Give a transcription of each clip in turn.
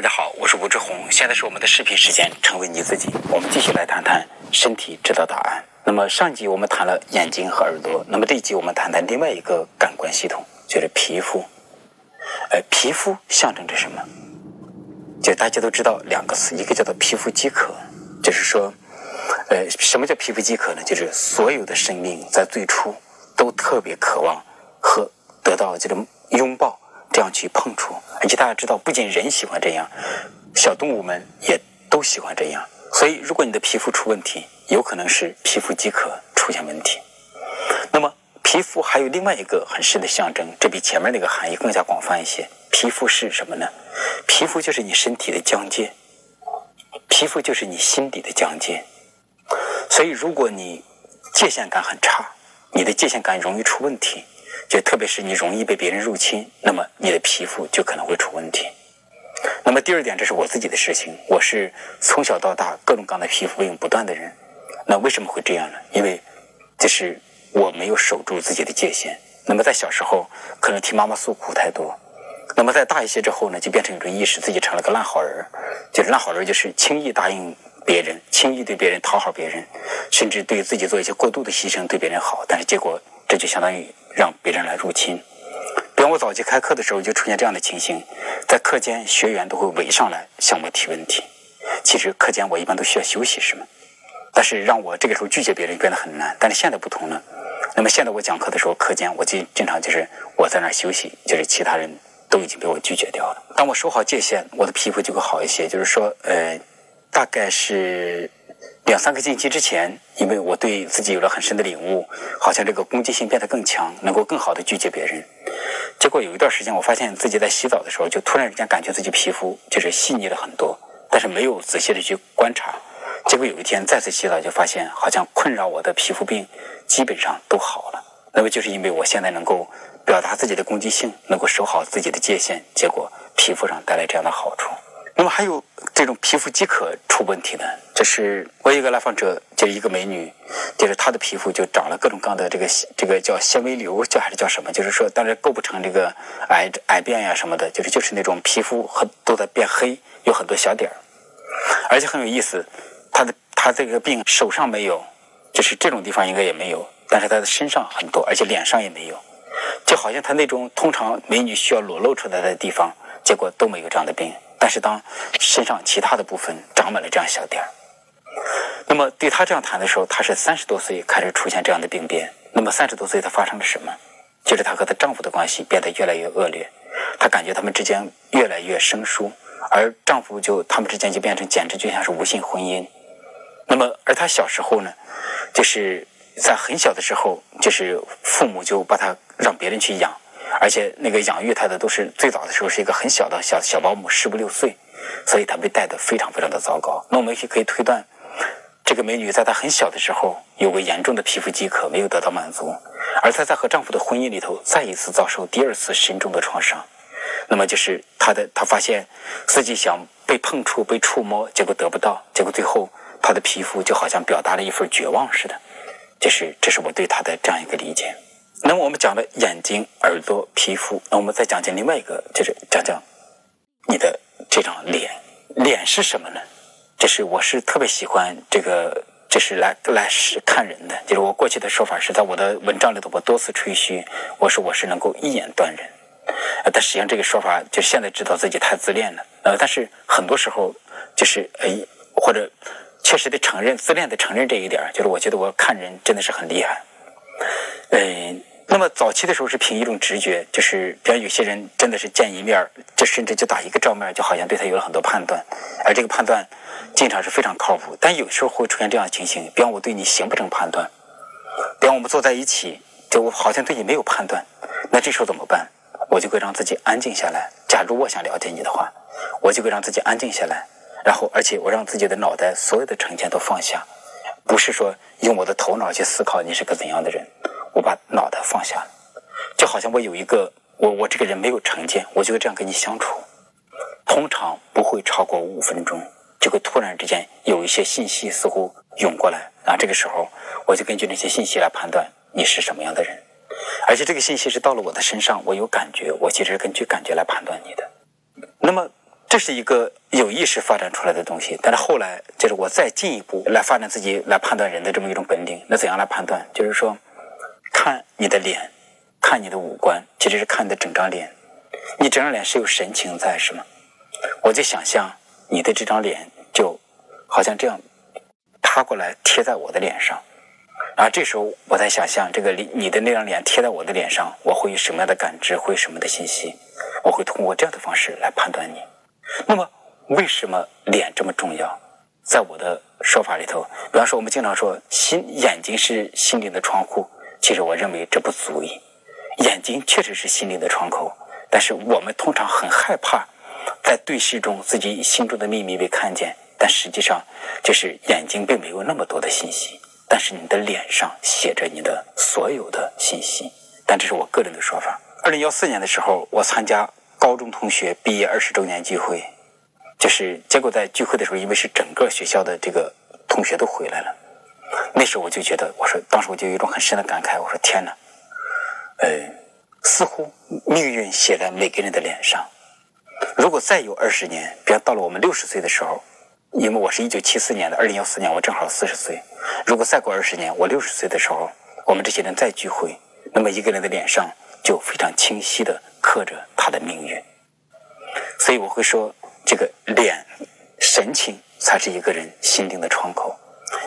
大家好，我是吴志红，现在是我们的视频时间，成为你自己。我们继续来谈谈身体知道答案。那么上集我们谈了眼睛和耳朵，那么这一集我们谈谈另外一个感官系统，就是皮肤。呃，皮肤象征着什么？就大家都知道两个词，一个叫做皮肤饥渴，就是说，呃，什么叫皮肤饥渴呢？就是所有的生命在最初都特别渴望和得到这种拥抱。这样去碰触，而且大家知道，不仅人喜欢这样，小动物们也都喜欢这样。所以，如果你的皮肤出问题，有可能是皮肤饥渴出现问题。那么，皮肤还有另外一个很深的象征，这比前面那个含义更加广泛一些。皮肤是什么呢？皮肤就是你身体的疆界，皮肤就是你心底的疆界。所以，如果你界限感很差，你的界限感容易出问题。就特别是你容易被别人入侵，那么你的皮肤就可能会出问题。那么第二点，这是我自己的事情，我是从小到大各种各样的皮肤病不断的人。那为什么会这样呢？因为就是我没有守住自己的界限。那么在小时候可能听妈妈诉苦太多，那么在大一些之后呢，就变成一种意识，自己成了个烂好人。就是烂好人，就是轻易答应别人，轻易对别人讨好别人，甚至对自己做一些过度的牺牲，对别人好，但是结果。这就相当于让别人来入侵。比方我早期开课的时候，就出现这样的情形：在课间，学员都会围上来向我提问题。其实课间我一般都需要休息，是吗？但是让我这个时候拒绝别人变得很难。但是现在不同了。那么现在我讲课的时候，课间我就经常就是我在那儿休息，就是其他人都已经被我拒绝掉了。当我守好界限，我的皮肤就会好一些。就是说，呃，大概是。两三个星期之前，因为我对自己有了很深的领悟，好像这个攻击性变得更强，能够更好的拒绝别人。结果有一段时间，我发现自己在洗澡的时候，就突然之间感觉自己皮肤就是细腻了很多，但是没有仔细的去观察。结果有一天再次洗澡，就发现好像困扰我的皮肤病基本上都好了。那么就是因为我现在能够表达自己的攻击性，能够守好自己的界限，结果皮肤上带来这样的好处。那么还有这种皮肤饥渴出问题的，这是我一个来访者，就是一个美女，就是她的皮肤就长了各种各样的这个这个叫纤维瘤，叫还是叫什么？就是说，当然构不成这个癌癌变呀什么的，就是就是那种皮肤很都在变黑，有很多小点儿，而且很有意思，她的她这个病手上没有，就是这种地方应该也没有，但是她的身上很多，而且脸上也没有，就好像她那种通常美女需要裸露出来的地方，结果都没有这样的病。但是当身上其他的部分长满了这样小点儿，那么对他这样谈的时候，她是三十多岁开始出现这样的病变。那么三十多岁她发生了什么？就是她和她丈夫的关系变得越来越恶劣，她感觉他们之间越来越生疏，而丈夫就他们之间就变成简直就像是无性婚姻。那么而她小时候呢，就是在很小的时候，就是父母就把她让别人去养。而且那个养育她的都是最早的时候是一个很小的小小保姆，十五六岁，所以她被带的非常非常的糟糕。那我们也可以推断，这个美女在她很小的时候有个严重的皮肤饥渴，没有得到满足，而她在和丈夫的婚姻里头再一次遭受第二次深重的创伤。那么就是她的，她发现自己想被碰触、被触摸，结果得不到，结果最后她的皮肤就好像表达了一份绝望似的。就是这是我对她的这样一个理解。那么我们讲了眼睛、耳朵、皮肤，那我们再讲讲另外一个，就是讲讲你的这张脸。脸是什么呢？就是我是特别喜欢这个，就是来来是看人的。就是我过去的说法是在我的文章里头，我多次吹嘘，我说我是能够一眼断人。呃，但实际上这个说法，就现在知道自己太自恋了。呃，但是很多时候就是呃，或者确实得承认自恋的承认这一点，就是我觉得我看人真的是很厉害。嗯。那么早期的时候是凭一种直觉，就是比方有些人真的是见一面，就甚至就打一个照面，就好像对他有了很多判断，而这个判断经常是非常靠谱。但有时候会出现这样的情形，比方我对你形不成判断，比方我们坐在一起，就我好像对你没有判断，那这时候怎么办？我就会让自己安静下来。假如我想了解你的话，我就会让自己安静下来，然后而且我让自己的脑袋所有的成见都放下，不是说用我的头脑去思考你是个怎样的人。我把脑袋放下了，就好像我有一个我我这个人没有成见，我就会这样跟你相处，通常不会超过五分钟，就会突然之间有一些信息似乎涌过来，然后这个时候我就根据那些信息来判断你是什么样的人，而且这个信息是到了我的身上，我有感觉，我其实是根据感觉来判断你的。那么这是一个有意识发展出来的东西。但是后来，就是我再进一步来发展自己来判断人的这么一种本领。那怎样来判断？就是说，看你的脸，看你的五官，其实是看你的整张脸。你整张脸是有神情在，是吗？我就想象你的这张脸，就好像这样趴过来贴在我的脸上。然后这时候我在想象，这个你的那张脸贴在我的脸上，我会有什么样的感知，会什么的信息？我会通过这样的方式来判断你。那么，为什么脸这么重要？在我的说法里头，比方说我们经常说心眼睛是心灵的窗户，其实我认为这不足以。眼睛确实是心灵的窗口，但是我们通常很害怕在对视中自己心中的秘密被看见。但实际上，就是眼睛并没有那么多的信息。但是你的脸上写着你的所有的信息，但这是我个人的说法。二零幺四年的时候，我参加高中同学毕业二十周年聚会，就是结果在聚会的时候，因为是整个学校的这个同学都回来了，那时候我就觉得，我说当时我就有一种很深的感慨，我说天哪，呃，似乎命运写在每个人的脸上。如果再有二十年，比方到了我们六十岁的时候。因为我是一九七四年的，二零幺四年我正好四十岁。如果再过二十年，我六十岁的时候，我们这些人再聚会，那么一个人的脸上就非常清晰的刻着他的命运。所以我会说，这个脸神情才是一个人心灵的窗口。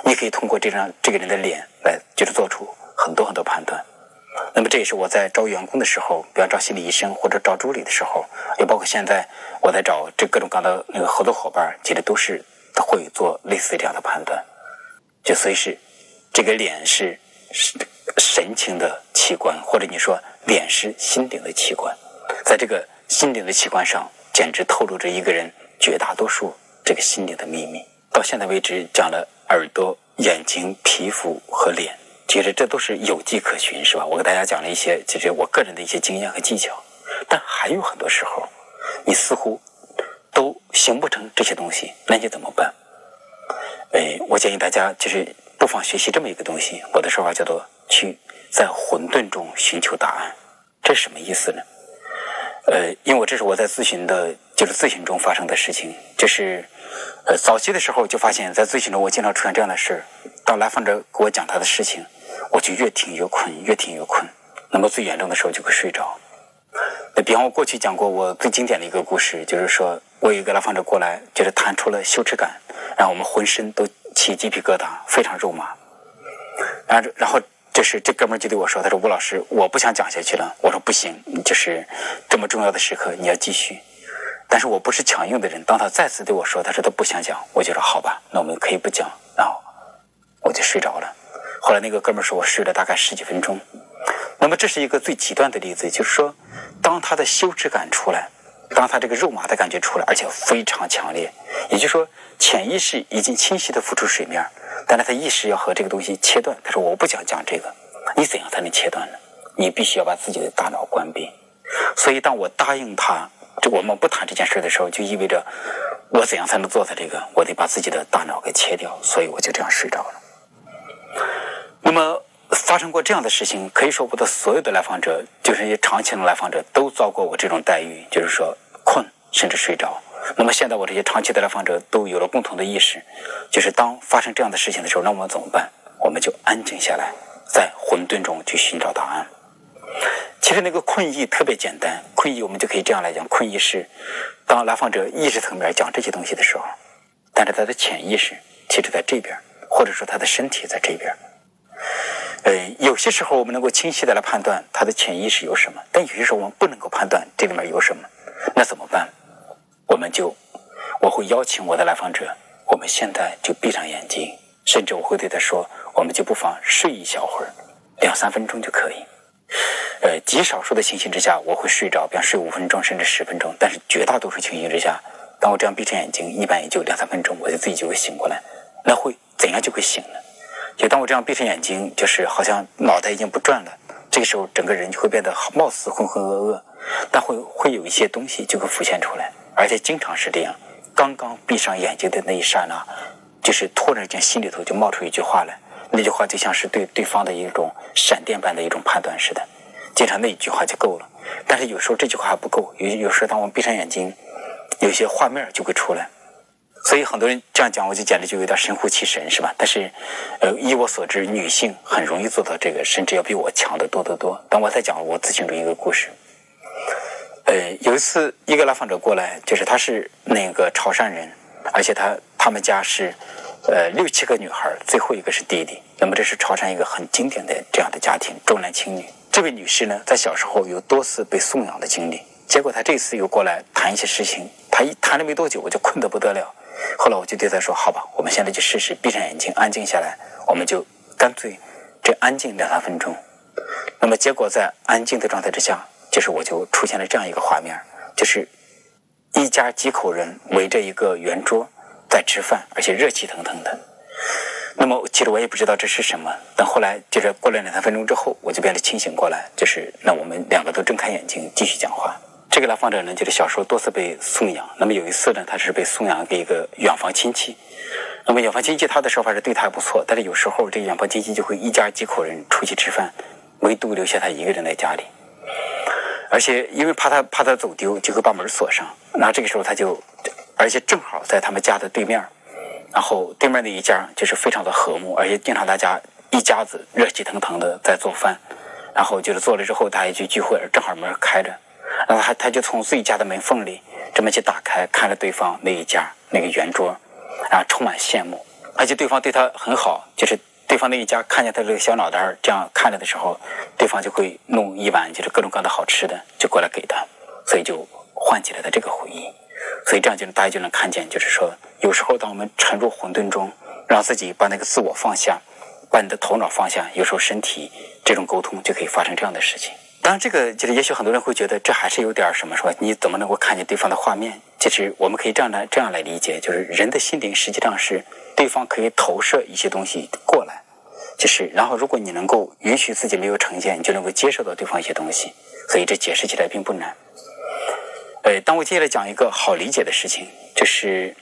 你可以通过这张这个人的脸来，就是做出很多很多判断。那么这也是我在招员工的时候，比方招心理医生或者招助理的时候，也包括现在我在找这各种各样的那个合作伙伴，其实都是。会做类似这样的判断，就所以是这个脸是神情的器官，或者你说脸是心灵的器官，在这个心灵的器官上，简直透露着一个人绝大多数这个心灵的秘密。到现在为止，讲了耳朵、眼睛、皮肤和脸，其实这都是有迹可循，是吧？我给大家讲了一些，其实我个人的一些经验和技巧，但还有很多时候，你似乎。都形不成这些东西，那你怎么办？哎，我建议大家就是不妨学习这么一个东西。我的说法叫做去在混沌中寻求答案。这什么意思呢？呃，因为这是我在咨询的，就是咨询中发生的事情。就是呃，早期的时候就发现，在咨询中我经常出现这样的事儿。当来访者给我讲他的事情，我就越听越困，越听越困。那么最严重的时候就会睡着。那比方我过去讲过我最经典的一个故事，就是说。我有一个来访者过来，就是谈出了羞耻感，让我们浑身都起鸡皮疙瘩，非常肉麻。然后，然后这是这哥们儿就对我说：“他说吴老师，我不想讲下去了。”我说：“不行，就是这么重要的时刻，你要继续。”但是我不是强硬的人。当他再次对我说：“他说他不想讲。”我就说：“好吧，那我们可以不讲。”然后我就睡着了。后来那个哥们儿说：“我睡了大概十几分钟。”那么这是一个最极端的例子，就是说，当他的羞耻感出来。当他这个肉麻的感觉出来，而且非常强烈，也就是说，潜意识已经清晰的浮出水面，但是他意识要和这个东西切断。他说：“我不想讲这个。”你怎样才能切断呢？你必须要把自己的大脑关闭。所以，当我答应他，就我们不谈这件事的时候，就意味着我怎样才能做到这个？我得把自己的大脑给切掉。所以，我就这样睡着了。那么。发生过这样的事情，可以说我的所有的来访者，就是一些长期的来访者，都遭过我这种待遇，就是说困甚至睡着。那么现在我这些长期的来访者都有了共同的意识，就是当发生这样的事情的时候，那我们怎么办？我们就安静下来，在混沌中去寻找答案。其实那个困意特别简单，困意我们就可以这样来讲：困意是当来访者意识层面讲这些东西的时候，但是他的潜意识其实在这边，或者说他的身体在这边。呃，有些时候我们能够清晰的来判断他的潜意识有什么，但有些时候我们不能够判断这里面有什么，那怎么办？我们就我会邀请我的来访者，我们现在就闭上眼睛，甚至我会对他说，我们就不妨睡一小会儿，两三分钟就可以。呃，极少数的情形之下我会睡着，比方睡五分钟甚至十分钟，但是绝大多数情形之下，当我这样闭上眼睛，一般也就两三分钟，我就自己就会醒过来。那会怎样就会醒呢？就当我这样闭上眼睛，就是好像脑袋已经不转了。这个时候，整个人就会变得貌似浑浑噩噩，但会会有一些东西就会浮现出来，而且经常是这样。刚刚闭上眼睛的那一刹那，就是突然间心里头就冒出一句话来，那句话就像是对对方的一种闪电般的一种判断似的。经常那一句话就够了，但是有时候这句话还不够。有有时候当我们闭上眼睛，有些画面就会出来。所以很多人这样讲，我就简直就有点神乎其神，是吧？但是，呃，依我所知，女性很容易做到这个，甚至要比我强得多得多。等我再讲我咨询中一个故事，呃，有一次一个来访者过来，就是他是那个潮汕人，而且他他们家是，呃，六七个女孩，最后一个是弟弟。那么这是潮汕一个很经典的这样的家庭，重男轻女。这位女士呢，在小时候有多次被送养的经历，结果她这次又过来谈一些事情，她一谈了没多久，我就困得不得了。后来我就对她说：“好吧，我们现在就试试，闭上眼睛，安静下来，我们就干脆这安静两三分钟。”那么结果在安静的状态之下，就是我就出现了这样一个画面，就是一家几口人围着一个圆桌在吃饭，而且热气腾腾的。那么其实我也不知道这是什么，等后来就是过了两三分钟之后，我就变得清醒过来，就是那我们两个都睁开眼睛继续讲话。这个来访者呢，就是小时候多次被送养。那么有一次呢，他是被送养给一个远房亲戚。那么远房亲戚他的说法是对他不错，但是有时候这远房亲戚就会一家几口人出去吃饭，唯独留下他一个人在家里。而且因为怕他怕他走丢，就会把门锁上。然后这个时候他就，而且正好在他们家的对面，然后对面那一家就是非常的和睦，而且经常大家一家子热气腾腾的在做饭。然后就是做了之后，大家去聚会，正好门开着。然后他他就从自己家的门缝里这么去打开，看着对方那一家那个圆桌，然后充满羡慕，而且对方对他很好，就是对方那一家看见他这个小脑袋这样看着的时候，对方就会弄一碗就是各种各样的好吃的就过来给他，所以就唤起了他这个回忆。所以这样就大家就能看见，就是说有时候当我们沉入混沌中，让自己把那个自我放下，把你的头脑放下，有时候身体这种沟通就可以发生这样的事情。当然，这个就是也许很多人会觉得这还是有点什么，说你怎么能够看见对方的画面？其实我们可以这样来这样来理解，就是人的心灵实际上是对方可以投射一些东西过来，就是然后如果你能够允许自己没有成见，你就能够接受到对方一些东西，所以这解释起来并不难。呃，当我接下来讲一个好理解的事情，就是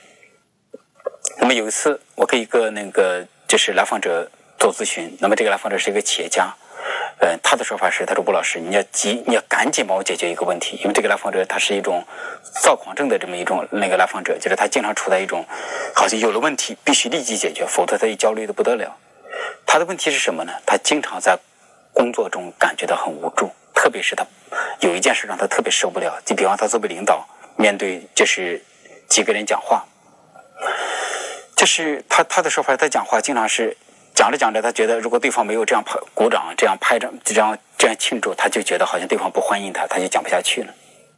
那么有一次我给一个那个就是来访者做咨询，那么这个来访者是一个企业家。呃，他的说法是，他说：“吴老师，你要急，你要赶紧帮我解决一个问题，因为这个来访者他是一种躁狂症的这么一种那个来访者，就是他经常处在一种好像有了问题必须立即解决，否则他一焦虑的不得了。他的问题是什么呢？他经常在工作中感觉到很无助，特别是他有一件事让他特别受不了，就比方他作为领导面对就是几个人讲话，就是他他的说法，他讲话经常是。”讲着讲着，他觉得如果对方没有这样拍鼓掌、这样拍着、这样这样庆祝，他就觉得好像对方不欢迎他，他就讲不下去了。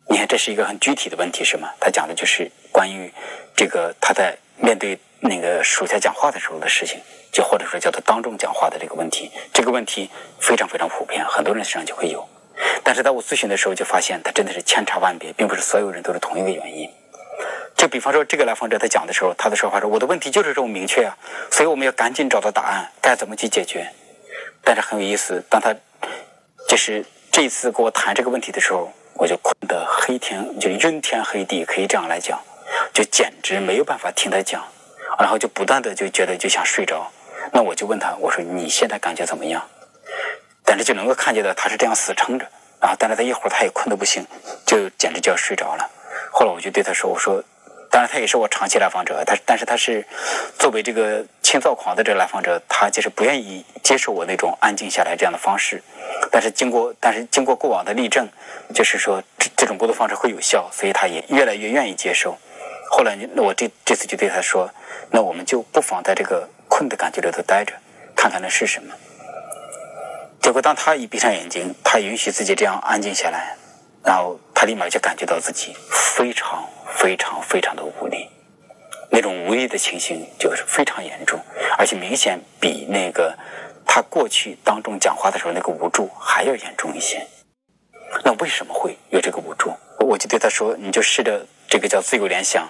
你看，这是一个很具体的问题，是吗？他讲的就是关于这个他在面对那个属下讲话的时候的事情，就或者说叫做当众讲话的这个问题。这个问题非常非常普遍，很多人身上就会有。但是在我咨询的时候，就发现他真的是千差万别，并不是所有人都是同一个原因。就比方说，这个来访者他讲的时候，他的说法是：“我的问题就是这么明确啊，所以我们要赶紧找到答案，该怎么去解决。”但是很有意思，当他就是这一次跟我谈这个问题的时候，我就困得黑天就晕天黑地，可以这样来讲，就简直没有办法听他讲，然后就不断的就觉得就想睡着。那我就问他，我说：“你现在感觉怎么样？”但是就能够看见到他是这样死撑着啊，但是他一会儿他也困得不行，就简直就要睡着了。后来我就对他说：“我说。”当然，他也是我长期来访者，他但是他是作为这个轻躁狂的这个来访者，他就是不愿意接受我那种安静下来这样的方式。但是经过，但是经过过往的例证，就是说这这种沟通方式会有效，所以他也越来越愿意接受。后来，那我这这次就对他说：“那我们就不妨在这个困的感觉里头待着，看看那是什么。”结果，当他一闭上眼睛，他允许自己这样安静下来，然后他立马就感觉到自己非常。非常非常的无力，那种无力的情形就是非常严重，而且明显比那个他过去当众讲话的时候那个无助还要严重一些。那为什么会有这个无助？我就对他说：“你就试着这个叫自由联想，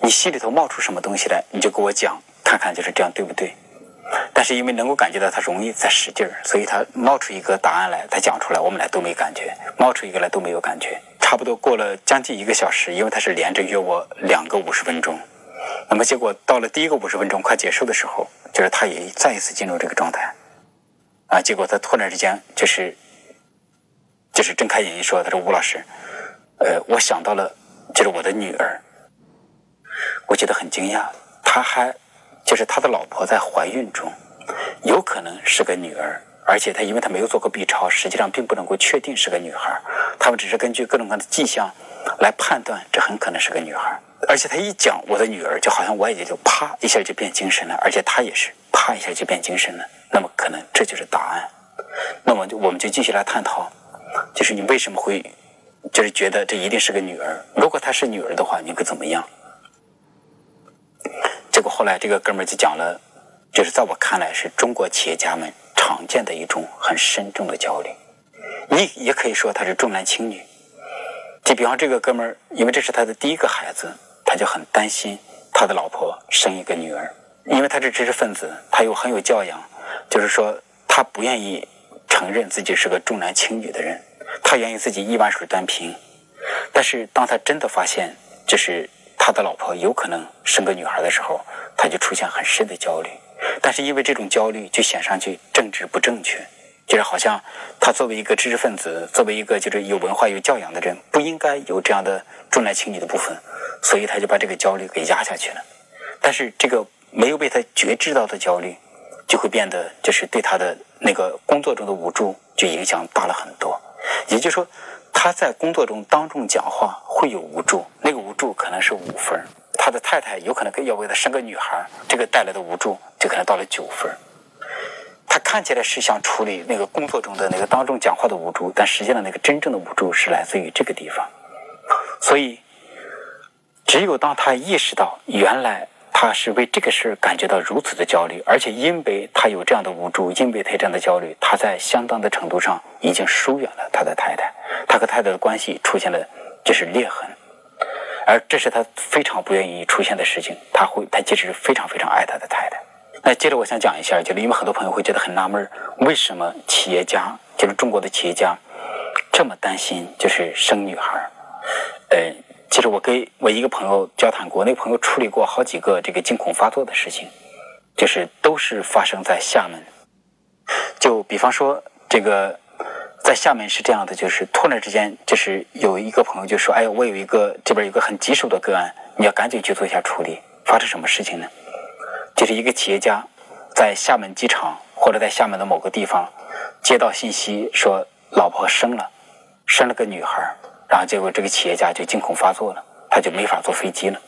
你心里头冒出什么东西来，你就给我讲，看看就是这样对不对？”但是因为能够感觉到他容易在使劲儿，所以他冒出一个答案来，他讲出来，我们俩都没感觉；冒出一个来都没有感觉。差不多过了将近一个小时，因为他是连着约我两个五十分钟，那么结果到了第一个五十分钟快结束的时候，就是他也再一次进入这个状态，啊，结果他突然之间就是就是睁开眼睛说：“他说吴老师，呃，我想到了，就是我的女儿，我觉得很惊讶，他还就是他的老婆在怀孕中，有可能是个女儿，而且他因为他没有做过 B 超，实际上并不能够确定是个女孩，他们只是根据各种各样的迹象来判断这很可能是个女孩。而且他一讲我的女儿，就好像我也就啪一下就变精神了，而且他也是啪一下就变精神了。那么可能这就是答案。那么我们就继续来探讨，就是你为什么会就是觉得这一定是个女儿？如果她是女儿的话，你会怎么样？结果后来这个哥们儿就讲了，就是在我看来是中国企业家们常见的一种很深重的焦虑。你也可以说他是重男轻女。就比方这个哥们儿，因为这是他的第一个孩子。他就很担心他的老婆生一个女儿，因为他是知识分子，他又很有教养，就是说他不愿意承认自己是个重男轻女的人，他愿意自己一碗水端平。但是当他真的发现就是他的老婆有可能生个女孩的时候，他就出现很深的焦虑。但是因为这种焦虑，就显上去政治不正确，就是好像他作为一个知识分子，作为一个就是有文化有教养的人，不应该有这样的重男轻女的部分。所以他就把这个焦虑给压下去了，但是这个没有被他觉知到的焦虑，就会变得就是对他的那个工作中的无助就影响大了很多。也就是说，他在工作中当众讲话会有无助，那个无助可能是五分他的太太有可能要为他生个女孩这个带来的无助就可能到了九分他看起来是想处理那个工作中的那个当众讲话的无助，但实际上那个真正的无助是来自于这个地方，所以。只有当他意识到原来他是为这个事感觉到如此的焦虑，而且因为他有这样的无助，因为他这样的焦虑，他在相当的程度上已经疏远了他的太太，他和太太的关系出现了就是裂痕，而这是他非常不愿意出现的事情。他会，他其实非常非常爱他的太太。那接着我想讲一下，就是因为很多朋友会觉得很纳闷，为什么企业家，就是中国的企业家，这么担心就是生女孩，呃。其实我跟我一个朋友交谈过，那个朋友处理过好几个这个惊恐发作的事情，就是都是发生在厦门。就比方说，这个在厦门是这样的，就是突然之间，就是有一个朋友就说：“哎，我有一个这边有个很棘手的个案，你要赶紧去做一下处理。”发生什么事情呢？就是一个企业家在厦门机场或者在厦门的某个地方接到信息说，老婆生了，生了个女孩。然后结果这个企业家就惊恐发作了，他就没法坐飞机了。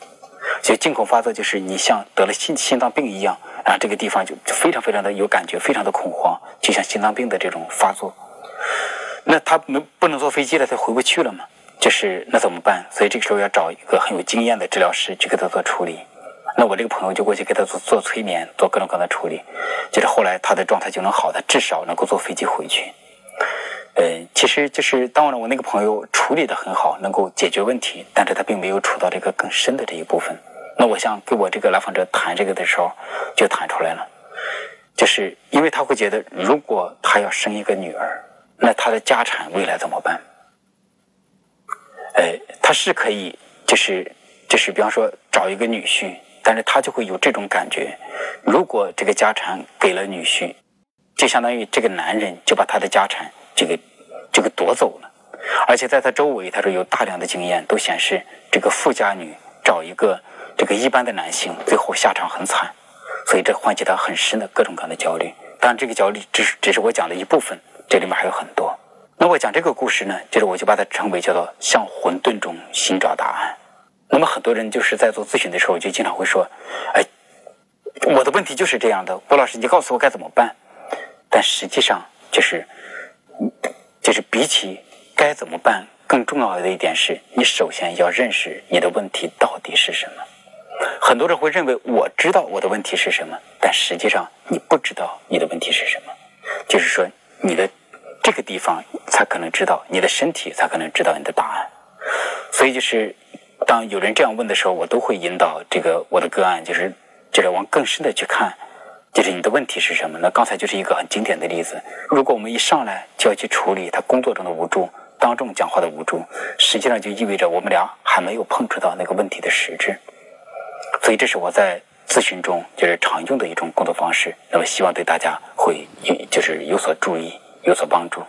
就惊恐发作就是你像得了心心脏病一样，然后这个地方就非常非常的有感觉，非常的恐慌，就像心脏病的这种发作。那他没不能坐飞机了，他回不去了嘛？就是那怎么办？所以这个时候要找一个很有经验的治疗师去给他做处理。那我这个朋友就过去给他做做催眠，做各种各样的处理。就是后来他的状态就能好，他至少能够坐飞机回去。呃，其实就是当然，我那个朋友处理的很好，能够解决问题，但是他并没有处到这个更深的这一部分。那我想跟我这个来访者谈这个的时候，就谈出来了，就是因为他会觉得，如果他要生一个女儿，那他的家产未来怎么办？呃，他是可以，就是就是，比方说找一个女婿，但是他就会有这种感觉，如果这个家产给了女婿，就相当于这个男人就把他的家产。这个这个夺走了，而且在他周围，他说有大量的经验都显示，这个富家女找一个这个一般的男性，最后下场很惨，所以这唤起他很深的各种各样的焦虑。当然，这个焦虑只是只是我讲的一部分，这里面还有很多。那我讲这个故事呢，就是我就把它称为叫做向混沌中寻找答案。那么很多人就是在做咨询的时候，就经常会说：“哎，我的问题就是这样的，郭老师，你告诉我该怎么办？”但实际上就是。就是比起该怎么办，更重要的一点是你首先要认识你的问题到底是什么。很多人会认为我知道我的问题是什么，但实际上你不知道你的问题是什么。就是说，你的这个地方才可能知道，你的身体才可能知道你的答案。所以，就是当有人这样问的时候，我都会引导这个我的个案，就是就是往更深的去看。就是你的问题是什么？那刚才就是一个很经典的例子。如果我们一上来就要去处理他工作中的无助、当众讲话的无助，实际上就意味着我们俩还没有碰触到那个问题的实质。所以，这是我在咨询中就是常用的一种工作方式。那么，希望对大家会就是有所注意、有所帮助。